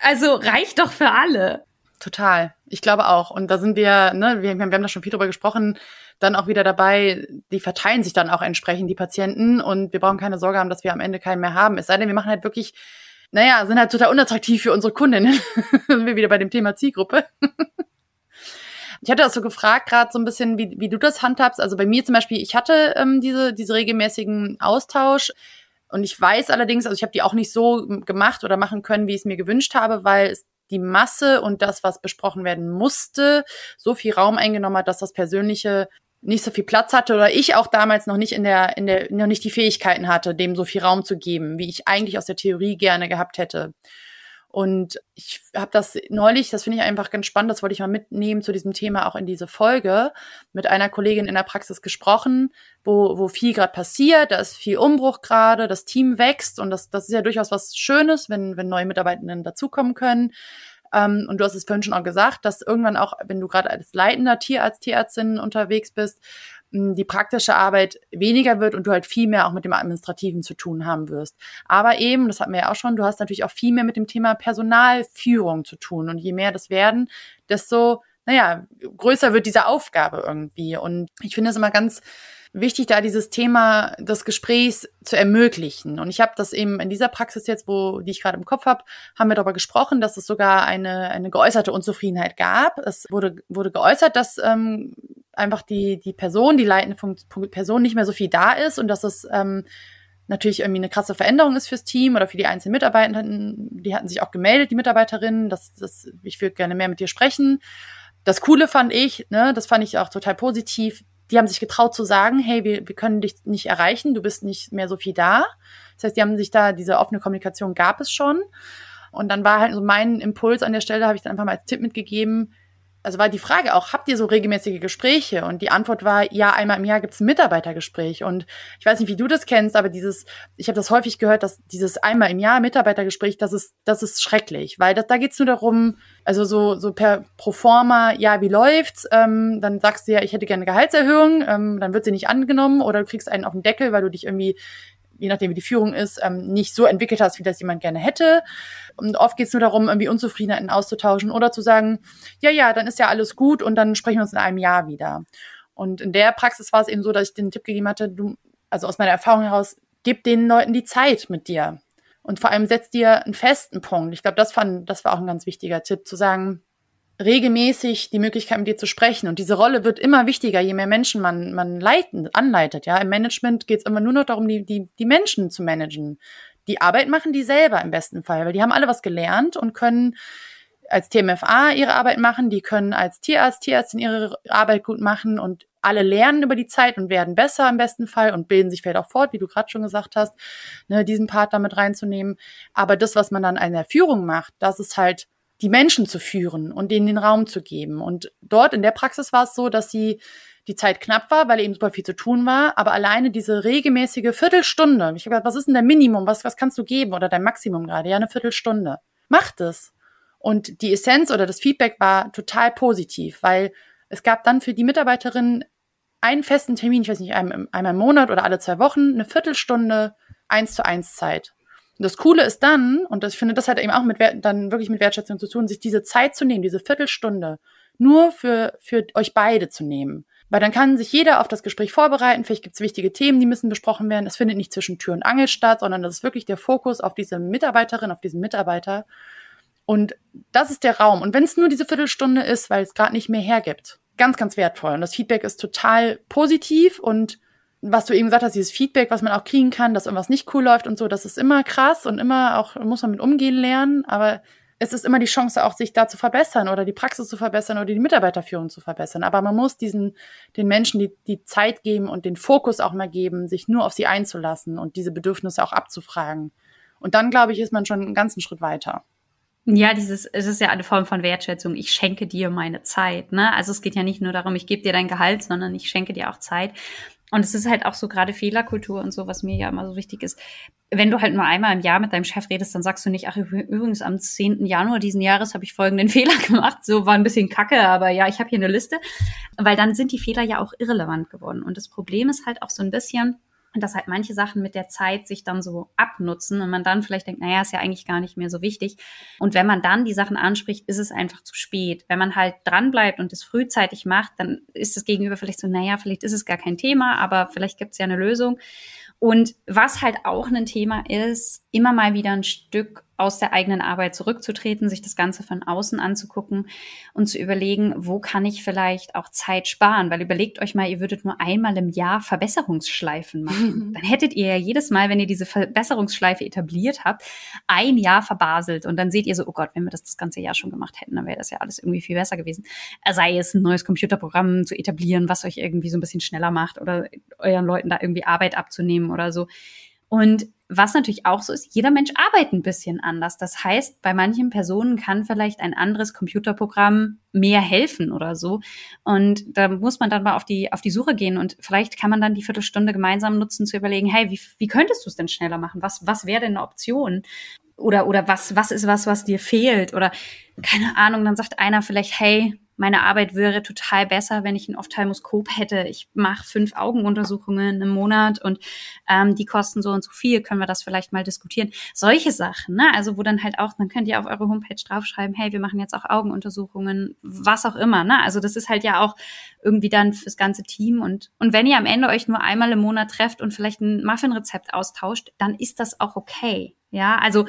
also reicht doch für alle. Total. Ich glaube auch. Und da sind wir, ne, wir, wir haben da schon viel drüber gesprochen, dann auch wieder dabei, die verteilen sich dann auch entsprechend, die Patienten. Und wir brauchen keine Sorge haben, dass wir am Ende keinen mehr haben. Es sei denn, wir machen halt wirklich naja, sind halt total unattraktiv für unsere Kundinnen. *laughs* sind wir wieder bei dem Thema Zielgruppe. *laughs* ich hatte das so gefragt, gerade so ein bisschen, wie, wie du das handhabst. Also bei mir zum Beispiel, ich hatte ähm, diese, diese regelmäßigen Austausch. Und ich weiß allerdings, also ich habe die auch nicht so gemacht oder machen können, wie ich es mir gewünscht habe, weil es die Masse und das, was besprochen werden musste, so viel Raum eingenommen hat, dass das Persönliche nicht so viel Platz hatte oder ich auch damals noch nicht in der, in der, noch nicht die Fähigkeiten hatte, dem so viel Raum zu geben, wie ich eigentlich aus der Theorie gerne gehabt hätte. Und ich habe das neulich, das finde ich einfach ganz spannend, das wollte ich mal mitnehmen zu diesem Thema auch in diese Folge, mit einer Kollegin in der Praxis gesprochen, wo, wo viel gerade passiert, da ist viel Umbruch gerade, das Team wächst und das, das ist ja durchaus was Schönes, wenn, wenn neue Mitarbeitenden dazukommen können. Ähm, und du hast es vorhin schon auch gesagt, dass irgendwann auch, wenn du gerade als leitender Tierarzt, Tierärztin unterwegs bist, die praktische Arbeit weniger wird und du halt viel mehr auch mit dem Administrativen zu tun haben wirst. Aber eben, das hatten wir ja auch schon, du hast natürlich auch viel mehr mit dem Thema Personalführung zu tun. Und je mehr das werden, desto, naja, größer wird diese Aufgabe irgendwie. Und ich finde es immer ganz wichtig, da dieses Thema des Gesprächs zu ermöglichen. Und ich habe das eben in dieser Praxis jetzt, wo die ich gerade im Kopf habe, haben wir darüber gesprochen, dass es sogar eine, eine geäußerte Unzufriedenheit gab. Es wurde, wurde geäußert, dass ähm, einfach die, die Person, die leitende Person nicht mehr so viel da ist und dass es ähm, natürlich irgendwie eine krasse Veränderung ist fürs Team oder für die einzelnen Mitarbeitenden. Die hatten sich auch gemeldet, die Mitarbeiterinnen, dass, dass ich würde gerne mehr mit dir sprechen. Das Coole fand ich, ne, das fand ich auch total positiv, die haben sich getraut zu sagen, hey, wir, wir können dich nicht erreichen, du bist nicht mehr so viel da. Das heißt, die haben sich da, diese offene Kommunikation gab es schon. Und dann war halt so mein Impuls an der Stelle, habe ich dann einfach mal als Tipp mitgegeben, also war die Frage auch, habt ihr so regelmäßige Gespräche? Und die Antwort war, ja, einmal im Jahr gibt's ein Mitarbeitergespräch. Und ich weiß nicht, wie du das kennst, aber dieses, ich habe das häufig gehört, dass dieses einmal im Jahr Mitarbeitergespräch, das ist, das ist schrecklich, weil das, da geht's nur darum, also so, so per Proforma, ja, wie läuft's? Ähm, dann sagst du ja, ich hätte gerne eine Gehaltserhöhung, ähm, dann wird sie nicht angenommen oder du kriegst einen auf den Deckel, weil du dich irgendwie je nachdem wie die Führung ist, ähm, nicht so entwickelt hast, wie das jemand gerne hätte. Und oft geht es nur darum, irgendwie Unzufriedenheiten auszutauschen oder zu sagen, ja, ja, dann ist ja alles gut und dann sprechen wir uns in einem Jahr wieder. Und in der Praxis war es eben so, dass ich den Tipp gegeben hatte, du, also aus meiner Erfahrung heraus, gib den Leuten die Zeit mit dir. Und vor allem setz dir einen festen Punkt. Ich glaube, das fand, das war auch ein ganz wichtiger Tipp, zu sagen, regelmäßig die Möglichkeit, mit dir zu sprechen. Und diese Rolle wird immer wichtiger, je mehr Menschen man, man leiten, anleitet. Ja, im Management geht es immer nur noch darum, die, die, die Menschen zu managen. Die Arbeit machen die selber im besten Fall, weil die haben alle was gelernt und können als TMFA ihre Arbeit machen, die können als Tierarzt, Tierärztin ihre Arbeit gut machen und alle lernen über die Zeit und werden besser im besten Fall und bilden sich vielleicht auch fort, wie du gerade schon gesagt hast, ne, diesen Part damit reinzunehmen. Aber das, was man dann in der Führung macht, das ist halt die Menschen zu führen und denen den Raum zu geben. Und dort in der Praxis war es so, dass sie die Zeit knapp war, weil eben super viel zu tun war, aber alleine diese regelmäßige Viertelstunde, ich habe gedacht, was ist denn der Minimum, was, was kannst du geben oder dein Maximum gerade? Ja, eine Viertelstunde. Mach das. Und die Essenz oder das Feedback war total positiv, weil es gab dann für die Mitarbeiterin einen festen Termin, ich weiß nicht, einmal im Monat oder alle zwei Wochen, eine Viertelstunde eins zu eins Zeit. Und das Coole ist dann, und das, ich finde, das hat eben auch mit dann wirklich mit Wertschätzung zu tun, sich diese Zeit zu nehmen, diese Viertelstunde, nur für, für euch beide zu nehmen. Weil dann kann sich jeder auf das Gespräch vorbereiten. Vielleicht gibt es wichtige Themen, die müssen besprochen werden. Es findet nicht zwischen Tür und Angel statt, sondern das ist wirklich der Fokus auf diese Mitarbeiterin, auf diesen Mitarbeiter. Und das ist der Raum. Und wenn es nur diese Viertelstunde ist, weil es gerade nicht mehr hergibt, ganz, ganz wertvoll. Und das Feedback ist total positiv und was du eben gesagt hast, dieses Feedback, was man auch kriegen kann, dass irgendwas nicht cool läuft und so, das ist immer krass und immer auch, muss man mit umgehen lernen, aber es ist immer die Chance auch, sich da zu verbessern oder die Praxis zu verbessern oder die Mitarbeiterführung zu verbessern. Aber man muss diesen, den Menschen die, die Zeit geben und den Fokus auch mal geben, sich nur auf sie einzulassen und diese Bedürfnisse auch abzufragen. Und dann, glaube ich, ist man schon einen ganzen Schritt weiter. Ja, dieses, es ist ja eine Form von Wertschätzung. Ich schenke dir meine Zeit. Ne? Also es geht ja nicht nur darum, ich gebe dir dein Gehalt, sondern ich schenke dir auch Zeit. Und es ist halt auch so gerade Fehlerkultur und so, was mir ja immer so wichtig ist. Wenn du halt nur einmal im Jahr mit deinem Chef redest, dann sagst du nicht, ach übrigens am 10. Januar diesen Jahres habe ich folgenden *laughs* Fehler gemacht. So war ein bisschen kacke, aber ja, ich habe hier eine Liste. Weil dann sind die Fehler ja auch irrelevant geworden. Und das Problem ist halt auch so ein bisschen, dass halt manche Sachen mit der Zeit sich dann so abnutzen und man dann vielleicht denkt, naja, ist ja eigentlich gar nicht mehr so wichtig. Und wenn man dann die Sachen anspricht, ist es einfach zu spät. Wenn man halt dranbleibt und es frühzeitig macht, dann ist das Gegenüber vielleicht so, naja, vielleicht ist es gar kein Thema, aber vielleicht gibt es ja eine Lösung. Und was halt auch ein Thema ist, immer mal wieder ein Stück aus der eigenen Arbeit zurückzutreten, sich das Ganze von außen anzugucken und zu überlegen, wo kann ich vielleicht auch Zeit sparen? Weil überlegt euch mal, ihr würdet nur einmal im Jahr Verbesserungsschleifen machen. Dann hättet ihr ja jedes Mal, wenn ihr diese Verbesserungsschleife etabliert habt, ein Jahr verbaselt. Und dann seht ihr so, oh Gott, wenn wir das das ganze Jahr schon gemacht hätten, dann wäre das ja alles irgendwie viel besser gewesen. Sei es ein neues Computerprogramm zu etablieren, was euch irgendwie so ein bisschen schneller macht oder euren Leuten da irgendwie Arbeit abzunehmen oder so. Und was natürlich auch so ist, jeder Mensch arbeitet ein bisschen anders. Das heißt, bei manchen Personen kann vielleicht ein anderes Computerprogramm mehr helfen oder so. Und da muss man dann mal auf die, auf die Suche gehen und vielleicht kann man dann die Viertelstunde gemeinsam nutzen, zu überlegen, hey, wie, wie könntest du es denn schneller machen? Was, was wäre denn eine Option? Oder, oder was, was ist was, was dir fehlt? Oder keine Ahnung, dann sagt einer vielleicht, hey, meine Arbeit wäre total besser, wenn ich ein Ophthalmoskop hätte. Ich mache fünf Augenuntersuchungen im Monat und ähm, die kosten so und so viel. Können wir das vielleicht mal diskutieren? Solche Sachen, ne? Also wo dann halt auch, dann könnt ihr auf eure Homepage draufschreiben, hey, wir machen jetzt auch Augenuntersuchungen, was auch immer, ne? Also das ist halt ja auch irgendwie dann fürs ganze Team und und wenn ihr am Ende euch nur einmal im Monat trefft und vielleicht ein Muffin-Rezept austauscht, dann ist das auch okay. Ja, also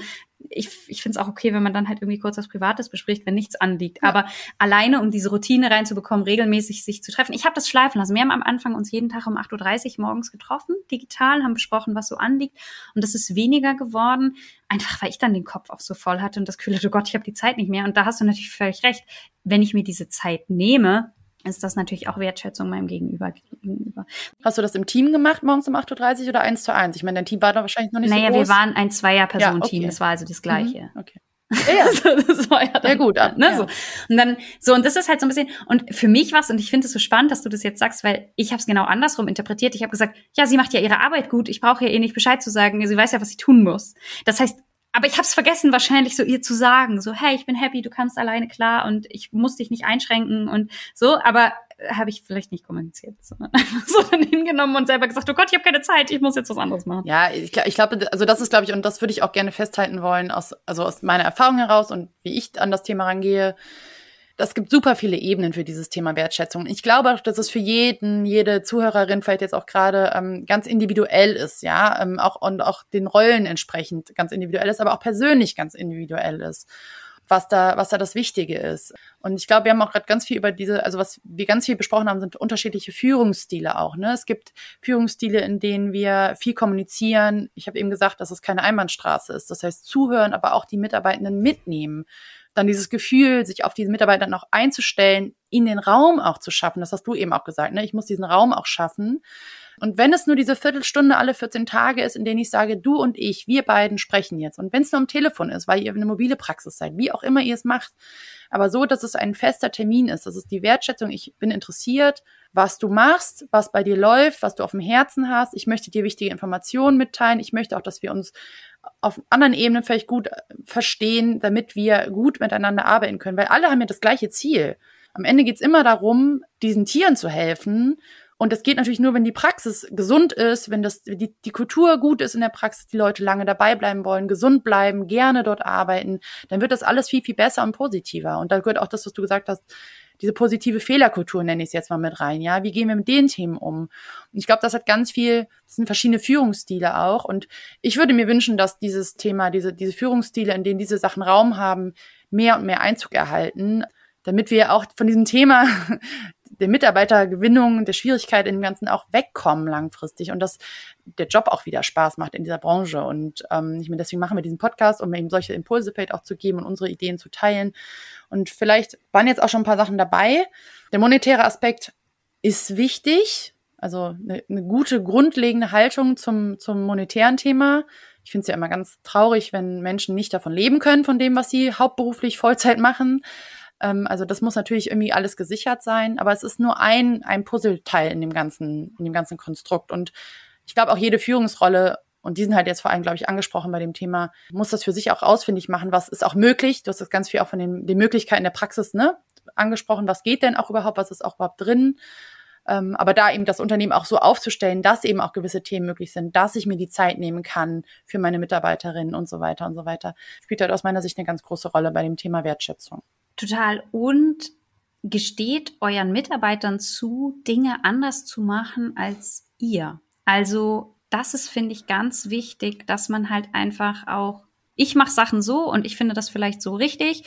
ich, ich finde es auch okay, wenn man dann halt irgendwie kurz was Privates bespricht, wenn nichts anliegt. Ja. Aber alleine, um diese Routine reinzubekommen, regelmäßig sich zu treffen. Ich habe das schleifen lassen. Wir haben am Anfang uns jeden Tag um 8.30 Uhr morgens getroffen, digital, haben besprochen, was so anliegt. Und das ist weniger geworden, einfach weil ich dann den Kopf auch so voll hatte und das hatte, oh Gott, ich habe die Zeit nicht mehr. Und da hast du natürlich völlig recht. Wenn ich mir diese Zeit nehme, ist das natürlich auch Wertschätzung meinem Gegenüber. gegenüber. Hast du das im Team gemacht, morgens um 8.30 Uhr oder eins zu eins? Ich meine, dein Team war da wahrscheinlich noch nicht naja, so groß. Naja, wir waren ein Zweier-Personen-Team, ja, okay. das war also das Gleiche. Mhm, okay. *laughs* Ja, also, das war ja, dann, ja gut. ne, ja. So. Und dann, so, und das ist halt so ein bisschen, und für mich was, und ich finde es so spannend, dass du das jetzt sagst, weil ich habe es genau andersrum interpretiert. Ich habe gesagt, ja, sie macht ja ihre Arbeit gut, ich brauche ja eh nicht Bescheid zu sagen, sie weiß ja, was sie tun muss. Das heißt, aber ich habe es vergessen, wahrscheinlich so ihr zu sagen, so hey, ich bin happy, du kannst alleine klar und ich muss dich nicht einschränken und so. Aber habe ich vielleicht nicht kommuniziert, sondern einfach *laughs* so dann hingenommen und selber gesagt, oh Gott, ich habe keine Zeit, ich muss jetzt was anderes machen. Ja, ich, ich glaube, also das ist, glaube ich, und das würde ich auch gerne festhalten wollen, aus, also aus meiner Erfahrung heraus und wie ich an das Thema rangehe das gibt super viele Ebenen für dieses Thema Wertschätzung. Ich glaube auch, dass es für jeden, jede Zuhörerin vielleicht jetzt auch gerade ähm, ganz individuell ist, ja, ähm, auch und auch den Rollen entsprechend ganz individuell ist, aber auch persönlich ganz individuell ist was da, was da das Wichtige ist. Und ich glaube, wir haben auch gerade ganz viel über diese, also was wir ganz viel besprochen haben, sind unterschiedliche Führungsstile auch. Ne? Es gibt Führungsstile, in denen wir viel kommunizieren. Ich habe eben gesagt, dass es keine Einbahnstraße ist. Das heißt, zuhören, aber auch die Mitarbeitenden mitnehmen. Dann dieses Gefühl, sich auf diese Mitarbeiter noch einzustellen, ihnen den Raum auch zu schaffen. Das hast du eben auch gesagt. Ne? Ich muss diesen Raum auch schaffen. Und wenn es nur diese Viertelstunde alle 14 Tage ist, in denen ich sage, du und ich, wir beiden sprechen jetzt. Und wenn es nur am Telefon ist, weil ihr eine mobile Praxis seid, wie auch immer ihr es macht, aber so, dass es ein fester Termin ist, das ist die Wertschätzung, ich bin interessiert, was du machst, was bei dir läuft, was du auf dem Herzen hast. Ich möchte dir wichtige Informationen mitteilen. Ich möchte auch, dass wir uns auf anderen Ebenen vielleicht gut äh, verstehen, damit wir gut miteinander arbeiten können, weil alle haben ja das gleiche Ziel. Am Ende geht's immer darum, diesen Tieren zu helfen und das geht natürlich nur, wenn die Praxis gesund ist, wenn das, die, die Kultur gut ist in der Praxis, die Leute lange dabei bleiben wollen, gesund bleiben, gerne dort arbeiten, dann wird das alles viel, viel besser und positiver. Und da gehört auch das, was du gesagt hast, diese positive Fehlerkultur nenne ich es jetzt mal mit rein. Ja, wie gehen wir mit den Themen um? Und ich glaube, das hat ganz viel, das sind verschiedene Führungsstile auch. Und ich würde mir wünschen, dass dieses Thema, diese, diese Führungsstile, in denen diese Sachen Raum haben, mehr und mehr Einzug erhalten, damit wir auch von diesem Thema *laughs* der Mitarbeitergewinnung, der Schwierigkeit dem Ganzen auch wegkommen langfristig und dass der Job auch wieder Spaß macht in dieser Branche. Und ähm, ich meine, deswegen machen wir diesen Podcast, um eben solche Impulse vielleicht auch zu geben und unsere Ideen zu teilen. Und vielleicht waren jetzt auch schon ein paar Sachen dabei. Der monetäre Aspekt ist wichtig, also eine, eine gute grundlegende Haltung zum, zum monetären Thema. Ich finde es ja immer ganz traurig, wenn Menschen nicht davon leben können, von dem, was sie hauptberuflich Vollzeit machen. Ähm, also das muss natürlich irgendwie alles gesichert sein, aber es ist nur ein, ein Puzzleteil in dem ganzen, in dem ganzen Konstrukt. Und ich glaube auch jede Führungsrolle und die sind halt jetzt vor allem, glaube ich, angesprochen bei dem Thema, muss das für sich auch ausfindig machen, was ist auch möglich. Du hast das ganz viel auch von den, den Möglichkeiten der Praxis ne, angesprochen, was geht denn auch überhaupt, was ist auch überhaupt drin. Ähm, aber da eben das Unternehmen auch so aufzustellen, dass eben auch gewisse Themen möglich sind, dass ich mir die Zeit nehmen kann für meine Mitarbeiterinnen und so weiter und so weiter, spielt halt aus meiner Sicht eine ganz große Rolle bei dem Thema Wertschätzung. Total. Und gesteht euren Mitarbeitern zu, Dinge anders zu machen als ihr. Also das ist, finde ich, ganz wichtig, dass man halt einfach auch, ich mache Sachen so und ich finde das vielleicht so richtig,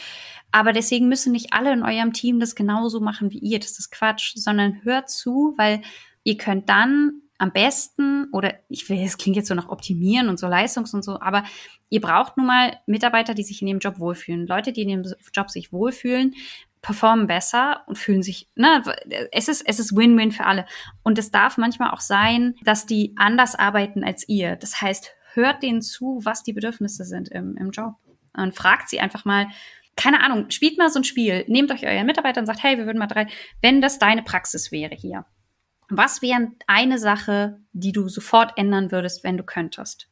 aber deswegen müssen nicht alle in eurem Team das genauso machen wie ihr. Das ist Quatsch, sondern hört zu, weil ihr könnt dann am besten, oder ich will, es klingt jetzt so nach optimieren und so Leistungs und so, aber ihr braucht nun mal Mitarbeiter, die sich in dem Job wohlfühlen. Leute, die in dem Job sich wohlfühlen, performen besser und fühlen sich, ne, es ist, es ist Win-Win für alle. Und es darf manchmal auch sein, dass die anders arbeiten als ihr. Das heißt, hört denen zu, was die Bedürfnisse sind im, im Job. Und fragt sie einfach mal, keine Ahnung, spielt mal so ein Spiel, nehmt euch euren Mitarbeiter und sagt, hey, wir würden mal drei, wenn das deine Praxis wäre hier, was wäre eine Sache, die du sofort ändern würdest, wenn du könntest?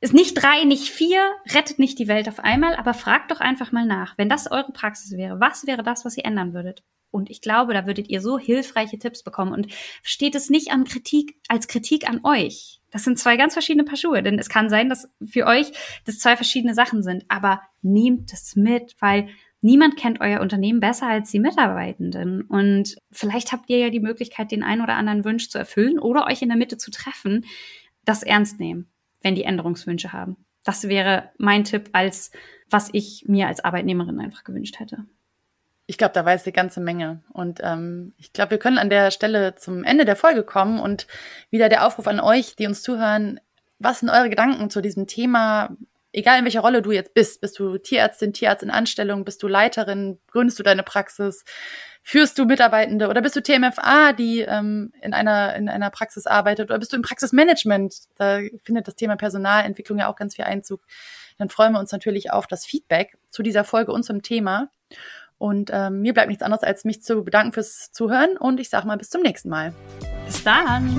Ist nicht drei, nicht vier, rettet nicht die Welt auf einmal, aber fragt doch einfach mal nach. Wenn das eure Praxis wäre, was wäre das, was ihr ändern würdet? Und ich glaube, da würdet ihr so hilfreiche Tipps bekommen. Und versteht es nicht an Kritik, als Kritik an euch. Das sind zwei ganz verschiedene Paar Schuhe, denn es kann sein, dass für euch das zwei verschiedene Sachen sind. Aber nehmt es mit, weil niemand kennt euer Unternehmen besser als die Mitarbeitenden. Und vielleicht habt ihr ja die Möglichkeit, den einen oder anderen Wunsch zu erfüllen oder euch in der Mitte zu treffen, das ernst nehmen, wenn die Änderungswünsche haben. Das wäre mein Tipp als was ich mir als Arbeitnehmerin einfach gewünscht hätte. Ich glaube, da weiß eine ganze Menge. Und ähm, ich glaube, wir können an der Stelle zum Ende der Folge kommen und wieder der Aufruf an euch, die uns zuhören. Was sind eure Gedanken zu diesem Thema? Egal in welcher Rolle du jetzt bist, bist du Tierärztin, Tierarzt in Anstellung, bist du Leiterin, gründest du deine Praxis, führst du Mitarbeitende oder bist du TMFA, die ähm, in einer in einer Praxis arbeitet oder bist du im Praxismanagement? Da findet das Thema Personalentwicklung ja auch ganz viel Einzug. Dann freuen wir uns natürlich auf das Feedback zu dieser Folge und zum Thema. Und ähm, mir bleibt nichts anderes, als mich zu bedanken fürs Zuhören und ich sage mal bis zum nächsten Mal. Bis dann.